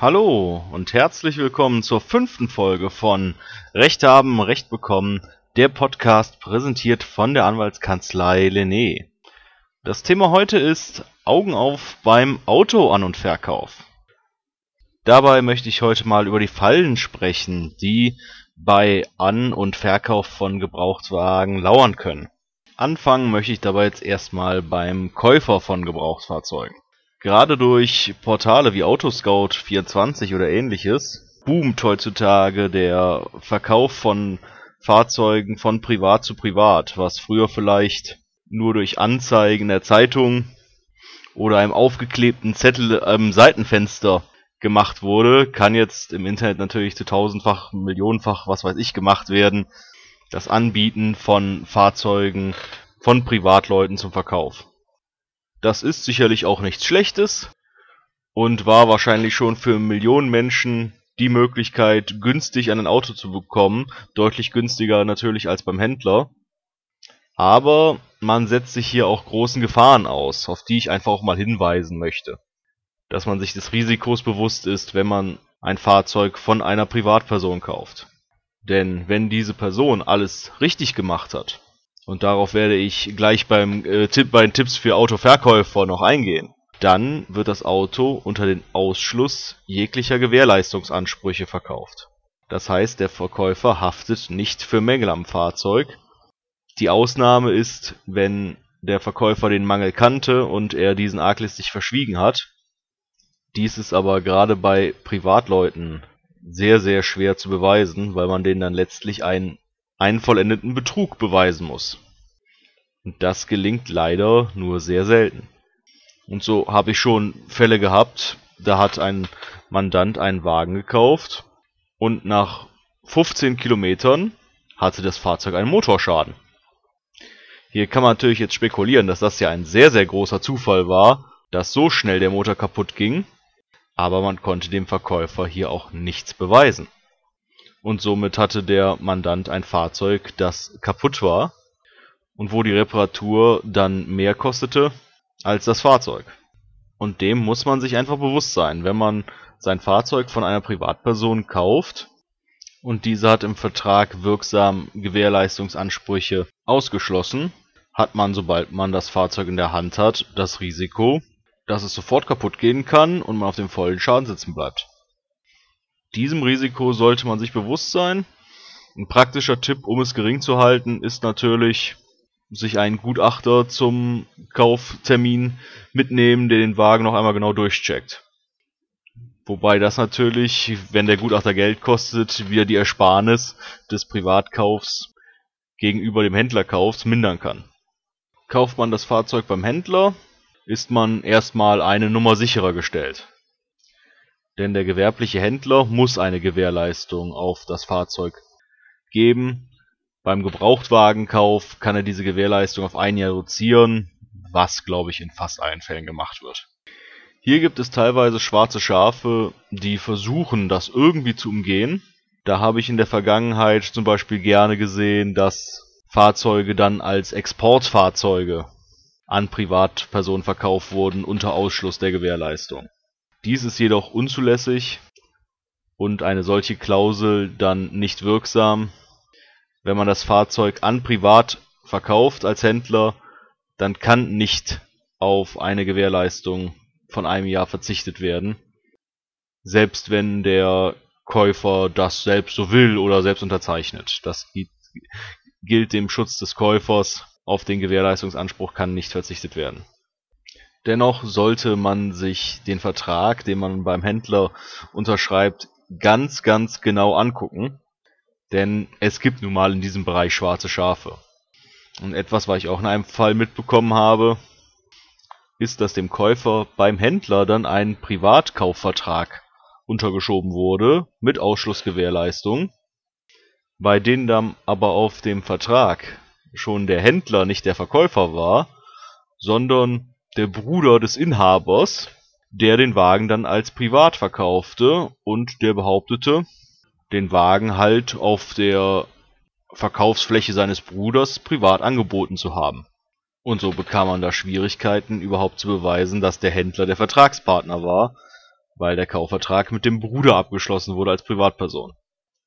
Hallo und herzlich willkommen zur fünften Folge von Recht haben, Recht bekommen, der Podcast präsentiert von der Anwaltskanzlei Lené. Das Thema heute ist Augen auf beim Autoan- und Verkauf. Dabei möchte ich heute mal über die Fallen sprechen, die bei An- und Verkauf von Gebrauchtwagen lauern können. Anfangen möchte ich dabei jetzt erstmal beim Käufer von Gebrauchtfahrzeugen. Gerade durch Portale wie Autoscout24 oder ähnliches boomt heutzutage der Verkauf von Fahrzeugen von privat zu privat, was früher vielleicht nur durch Anzeigen der Zeitung oder einem aufgeklebten Zettel am Seitenfenster gemacht wurde, kann jetzt im Internet natürlich zu tausendfach, millionenfach, was weiß ich, gemacht werden. Das Anbieten von Fahrzeugen von Privatleuten zum Verkauf. Das ist sicherlich auch nichts Schlechtes und war wahrscheinlich schon für Millionen Menschen die Möglichkeit, günstig an ein Auto zu bekommen, deutlich günstiger natürlich als beim Händler. Aber man setzt sich hier auch großen Gefahren aus, auf die ich einfach auch mal hinweisen möchte. Dass man sich des Risikos bewusst ist, wenn man ein Fahrzeug von einer Privatperson kauft. Denn wenn diese Person alles richtig gemacht hat, und darauf werde ich gleich beim äh, Tipp, bei den Tipps für Autoverkäufer noch eingehen. Dann wird das Auto unter den Ausschluss jeglicher Gewährleistungsansprüche verkauft. Das heißt, der Verkäufer haftet nicht für Mängel am Fahrzeug. Die Ausnahme ist, wenn der Verkäufer den Mangel kannte und er diesen arglistig verschwiegen hat. Dies ist aber gerade bei Privatleuten sehr, sehr schwer zu beweisen, weil man denen dann letztlich einen einen vollendeten Betrug beweisen muss. Und das gelingt leider nur sehr selten. Und so habe ich schon Fälle gehabt, da hat ein Mandant einen Wagen gekauft und nach 15 Kilometern hatte das Fahrzeug einen Motorschaden. Hier kann man natürlich jetzt spekulieren, dass das ja ein sehr, sehr großer Zufall war, dass so schnell der Motor kaputt ging, aber man konnte dem Verkäufer hier auch nichts beweisen und somit hatte der Mandant ein Fahrzeug, das kaputt war und wo die Reparatur dann mehr kostete als das Fahrzeug. Und dem muss man sich einfach bewusst sein, wenn man sein Fahrzeug von einer Privatperson kauft und diese hat im Vertrag wirksam Gewährleistungsansprüche ausgeschlossen, hat man, sobald man das Fahrzeug in der Hand hat, das Risiko, dass es sofort kaputt gehen kann und man auf dem vollen Schaden sitzen bleibt. Diesem Risiko sollte man sich bewusst sein. Ein praktischer Tipp, um es gering zu halten, ist natürlich, sich einen Gutachter zum Kauftermin mitnehmen, der den Wagen noch einmal genau durchcheckt. Wobei das natürlich, wenn der Gutachter Geld kostet, wieder die Ersparnis des Privatkaufs gegenüber dem Händlerkaufs mindern kann. Kauft man das Fahrzeug beim Händler, ist man erstmal eine Nummer sicherer gestellt denn der gewerbliche Händler muss eine Gewährleistung auf das Fahrzeug geben. Beim Gebrauchtwagenkauf kann er diese Gewährleistung auf ein Jahr reduzieren, was, glaube ich, in fast allen Fällen gemacht wird. Hier gibt es teilweise schwarze Schafe, die versuchen, das irgendwie zu umgehen. Da habe ich in der Vergangenheit zum Beispiel gerne gesehen, dass Fahrzeuge dann als Exportfahrzeuge an Privatpersonen verkauft wurden unter Ausschluss der Gewährleistung. Dies ist jedoch unzulässig und eine solche Klausel dann nicht wirksam. Wenn man das Fahrzeug an privat verkauft als Händler, dann kann nicht auf eine Gewährleistung von einem Jahr verzichtet werden, selbst wenn der Käufer das selbst so will oder selbst unterzeichnet. Das gilt dem Schutz des Käufers, auf den Gewährleistungsanspruch kann nicht verzichtet werden Dennoch sollte man sich den Vertrag, den man beim Händler unterschreibt, ganz, ganz genau angucken, denn es gibt nun mal in diesem Bereich schwarze Schafe. Und etwas, was ich auch in einem Fall mitbekommen habe, ist, dass dem Käufer beim Händler dann ein Privatkaufvertrag untergeschoben wurde mit Ausschlussgewährleistung, bei denen dann aber auf dem Vertrag schon der Händler nicht der Verkäufer war, sondern der Bruder des Inhabers, der den Wagen dann als privat verkaufte und der behauptete, den Wagen halt auf der Verkaufsfläche seines Bruders privat angeboten zu haben. Und so bekam man da Schwierigkeiten, überhaupt zu beweisen, dass der Händler der Vertragspartner war, weil der Kaufvertrag mit dem Bruder abgeschlossen wurde als Privatperson.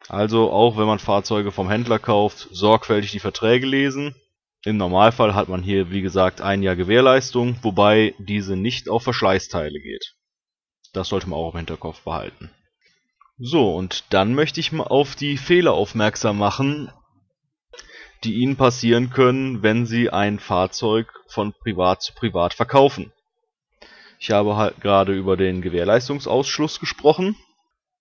Also auch wenn man Fahrzeuge vom Händler kauft, sorgfältig die Verträge lesen. Im Normalfall hat man hier wie gesagt ein Jahr Gewährleistung, wobei diese nicht auf Verschleißteile geht. Das sollte man auch im Hinterkopf behalten. So, und dann möchte ich mal auf die Fehler aufmerksam machen, die Ihnen passieren können, wenn Sie ein Fahrzeug von privat zu privat verkaufen. Ich habe halt gerade über den Gewährleistungsausschluss gesprochen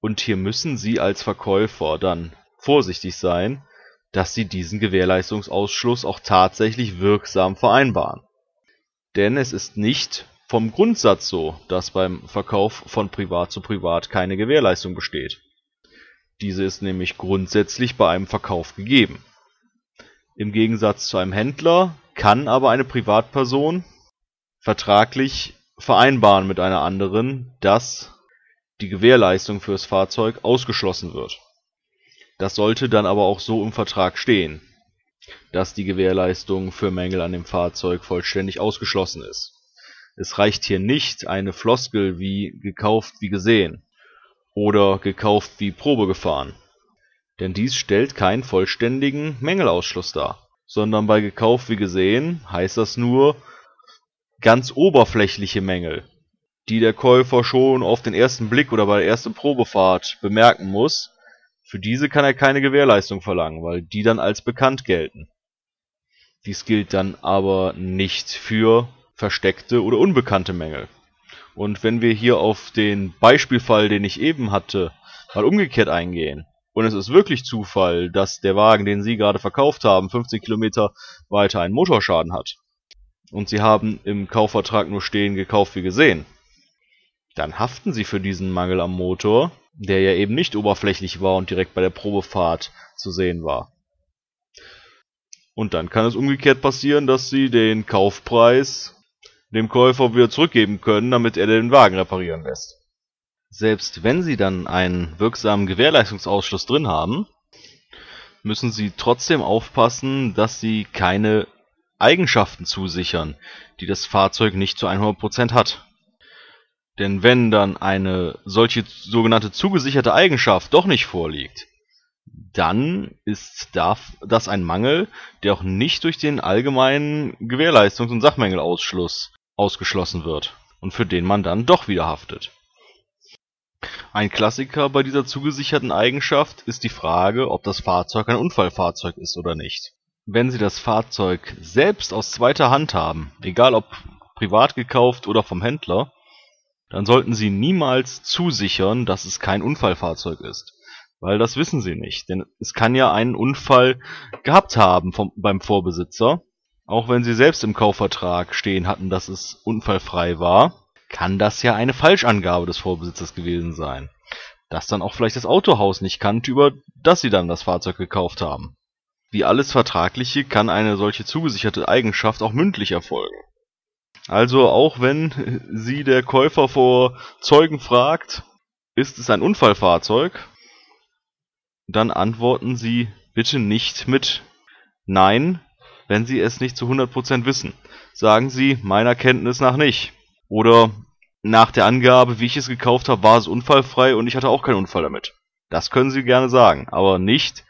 und hier müssen Sie als Verkäufer dann vorsichtig sein, dass Sie diesen Gewährleistungsausschluss auch tatsächlich wirksam vereinbaren. Denn es ist nicht vom Grundsatz so, dass beim Verkauf von privat zu privat keine Gewährleistung besteht. Diese ist nämlich grundsätzlich bei einem Verkauf gegeben. Im Gegensatz zu einem Händler kann aber eine Privatperson vertraglich vereinbaren mit einer anderen, dass die Gewährleistung fürs Fahrzeug ausgeschlossen wird. Das sollte dann aber auch so im Vertrag stehen, dass die Gewährleistung für Mängel an dem Fahrzeug vollständig ausgeschlossen ist. Es reicht hier nicht eine Floskel wie gekauft wie gesehen oder gekauft wie Probe gefahren, denn dies stellt keinen vollständigen Mängelausschluss dar, sondern bei gekauft wie gesehen heißt das nur ganz oberflächliche Mängel, die der Käufer schon auf den ersten Blick oder bei der ersten Probefahrt bemerken muss, für diese kann er keine Gewährleistung verlangen, weil die dann als bekannt gelten. Dies gilt dann aber nicht für versteckte oder unbekannte Mängel. Und wenn wir hier auf den Beispielfall, den ich eben hatte, mal umgekehrt eingehen, und es ist wirklich Zufall, dass der Wagen, den Sie gerade verkauft haben, 15 Kilometer weiter einen Motorschaden hat, und Sie haben im Kaufvertrag nur stehen gekauft wie gesehen, dann haften Sie für diesen Mangel am Motor, der ja eben nicht oberflächlich war und direkt bei der Probefahrt zu sehen war. Und dann kann es umgekehrt passieren, dass Sie den Kaufpreis dem Käufer wieder zurückgeben können, damit er den Wagen reparieren lässt. Selbst wenn Sie dann einen wirksamen Gewährleistungsausschluss drin haben, müssen Sie trotzdem aufpassen, dass Sie keine Eigenschaften zusichern, die das Fahrzeug nicht zu 100% hat. Denn wenn dann eine solche sogenannte zugesicherte Eigenschaft doch nicht vorliegt, dann ist das ein Mangel, der auch nicht durch den allgemeinen Gewährleistungs- und Sachmängelausschluss ausgeschlossen wird und für den man dann doch wieder haftet. Ein Klassiker bei dieser zugesicherten Eigenschaft ist die Frage, ob das Fahrzeug ein Unfallfahrzeug ist oder nicht wenn Sie das Fahrzeug selbst aus zweiter Hand haben, egal ob privat gekauft oder vom Händler, dann sollten Sie niemals zusichern, dass es kein Unfallfahrzeug ist. Weil das wissen Sie nicht. Denn es kann ja einen Unfall gehabt haben vom, beim Vorbesitzer. Auch wenn Sie selbst im Kaufvertrag stehen hatten, dass es unfallfrei war, kann das ja eine Falschangabe des Vorbesitzers gewesen sein. Das dann auch vielleicht das Autohaus nicht kannte, über das Sie dann das Fahrzeug gekauft haben. Wie alles Vertragliche kann eine solche zugesicherte Eigenschaft auch mündlich erfolgen. Also auch wenn Sie der Käufer vor Zeugen fragt, ist es ein Unfallfahrzeug, dann antworten Sie bitte nicht mit Nein, wenn Sie es nicht zu 100% wissen. Sagen Sie meiner Kenntnis nach nicht. Oder nach der Angabe, wie ich es gekauft habe, war es unfallfrei und ich hatte auch keinen Unfall damit. Das können Sie gerne sagen, aber nicht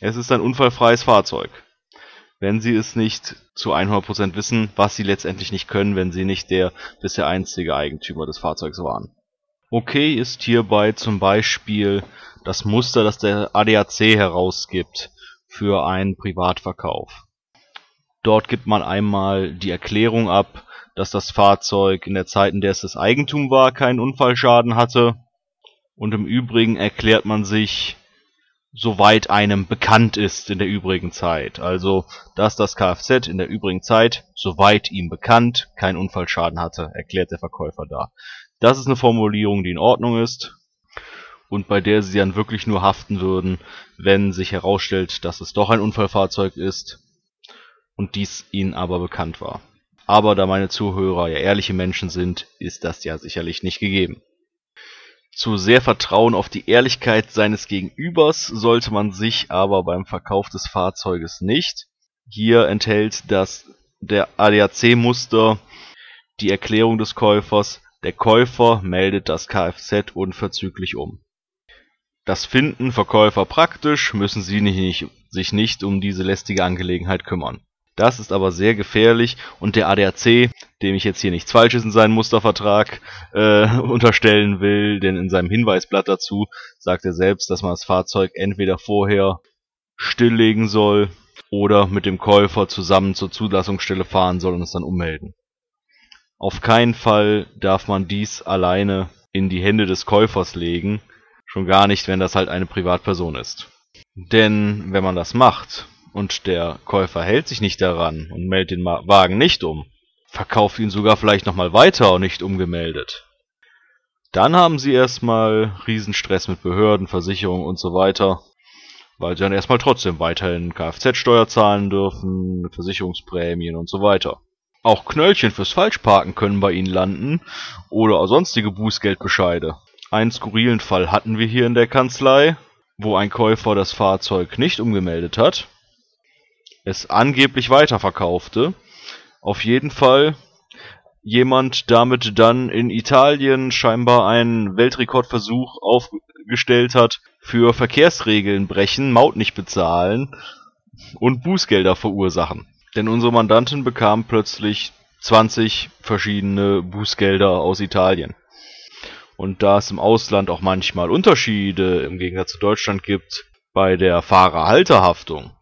es ist ein unfallfreies Fahrzeug. Wenn Sie es nicht zu 100% wissen, was Sie letztendlich nicht können, wenn Sie nicht der bisher einzige Eigentümer des Fahrzeugs waren. Okay ist hierbei zum Beispiel das Muster, das der ADAC herausgibt für einen Privatverkauf. Dort gibt man einmal die Erklärung ab, dass das Fahrzeug in der Zeit, in der es das Eigentum war, keinen Unfallschaden hatte. Und im Übrigen erklärt man sich soweit einem bekannt ist in der übrigen Zeit. Also, dass das Kfz in der übrigen Zeit, soweit ihm bekannt, keinen Unfallschaden hatte, erklärt der Verkäufer da. Das ist eine Formulierung, die in Ordnung ist und bei der sie dann wirklich nur haften würden, wenn sich herausstellt, dass es doch ein Unfallfahrzeug ist und dies ihnen aber bekannt war. Aber da meine Zuhörer ja ehrliche Menschen sind, ist das ja sicherlich nicht gegeben. Zu sehr Vertrauen auf die Ehrlichkeit seines Gegenübers sollte man sich aber beim Verkauf des Fahrzeuges nicht. Hier enthält das der ADAC-Muster die Erklärung des Käufers, Der Käufer meldet das Kfz unverzüglich um. Das finden Verkäufer praktisch, müssen sie nicht, sich nicht um diese lästige Angelegenheit kümmern. Das ist aber sehr gefährlich und der ADAC, dem ich jetzt hier nichts Falsches in seinen Mustervertrag äh, unterstellen will, denn in seinem Hinweisblatt dazu sagt er selbst, dass man das Fahrzeug entweder vorher stilllegen soll oder mit dem Käufer zusammen zur Zulassungsstelle fahren soll und es dann ummelden. Auf keinen Fall darf man dies alleine in die Hände des Käufers legen, schon gar nicht, wenn das halt eine Privatperson ist. Denn wenn man das macht und der Käufer hält sich nicht daran und meldet den Wagen nicht um, verkauft ihn sogar vielleicht nochmal weiter und nicht umgemeldet, dann haben sie erstmal Riesenstress mit Behörden, Versicherungen und so weiter weil sie dann erstmal trotzdem weiterhin Kfz-Steuer zahlen dürfen, Versicherungsprämien und so weiter. Auch Knöllchen fürs Falschparken können bei ihnen landen oder sonstige Bußgeldbescheide. Einen skurrilen Fall hatten wir hier in der Kanzlei, wo ein Käufer das Fahrzeug nicht umgemeldet hat, es angeblich weiterverkaufte, auf jeden Fall jemand damit dann in Italien scheinbar einen Weltrekordversuch aufgestellt hat, für Verkehrsregeln brechen, Maut nicht bezahlen und Bußgelder verursachen. Denn unsere Mandantin bekam plötzlich 20 verschiedene Bußgelder aus Italien. Und da es im Ausland auch manchmal Unterschiede im Gegensatz zu Deutschland gibt bei der Fahrerhalterhaftung,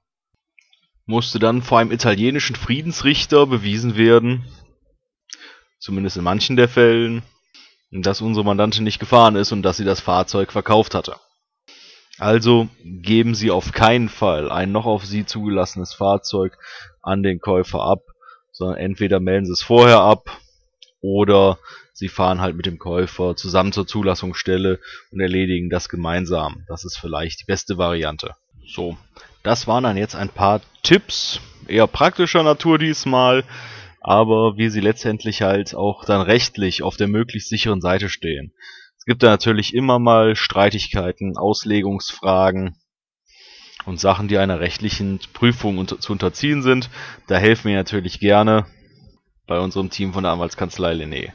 musste dann vor einem italienischen Friedensrichter bewiesen werden, zumindest in manchen der Fällen, dass unsere Mandantin nicht gefahren ist und dass sie das Fahrzeug verkauft hatte. Also geben Sie auf keinen Fall ein noch auf Sie zugelassenes Fahrzeug an den Käufer ab, sondern entweder melden Sie es vorher ab oder Sie fahren halt mit dem Käufer zusammen zur Zulassungsstelle und erledigen das gemeinsam. Das ist vielleicht die beste Variante. So, das waren dann jetzt ein paar Tipps, eher praktischer Natur diesmal, aber wie sie letztendlich halt auch dann rechtlich auf der möglichst sicheren Seite stehen. Es gibt da natürlich immer mal Streitigkeiten, Auslegungsfragen und Sachen, die einer rechtlichen Prüfung unter zu unterziehen sind. Da helfen wir natürlich gerne bei unserem Team von der Anwaltskanzlei Lené.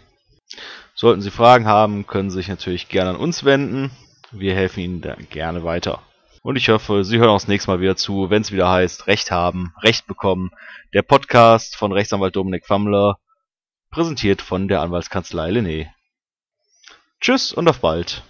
Sollten Sie Fragen haben, können Sie sich natürlich gerne an uns wenden. Wir helfen Ihnen gerne weiter. Und ich hoffe, Sie hören auch das nächste Mal wieder zu, wenn es wieder heißt Recht haben, Recht bekommen. Der Podcast von Rechtsanwalt Dominik Fammler, präsentiert von der Anwaltskanzlei Lené. Tschüss und auf bald.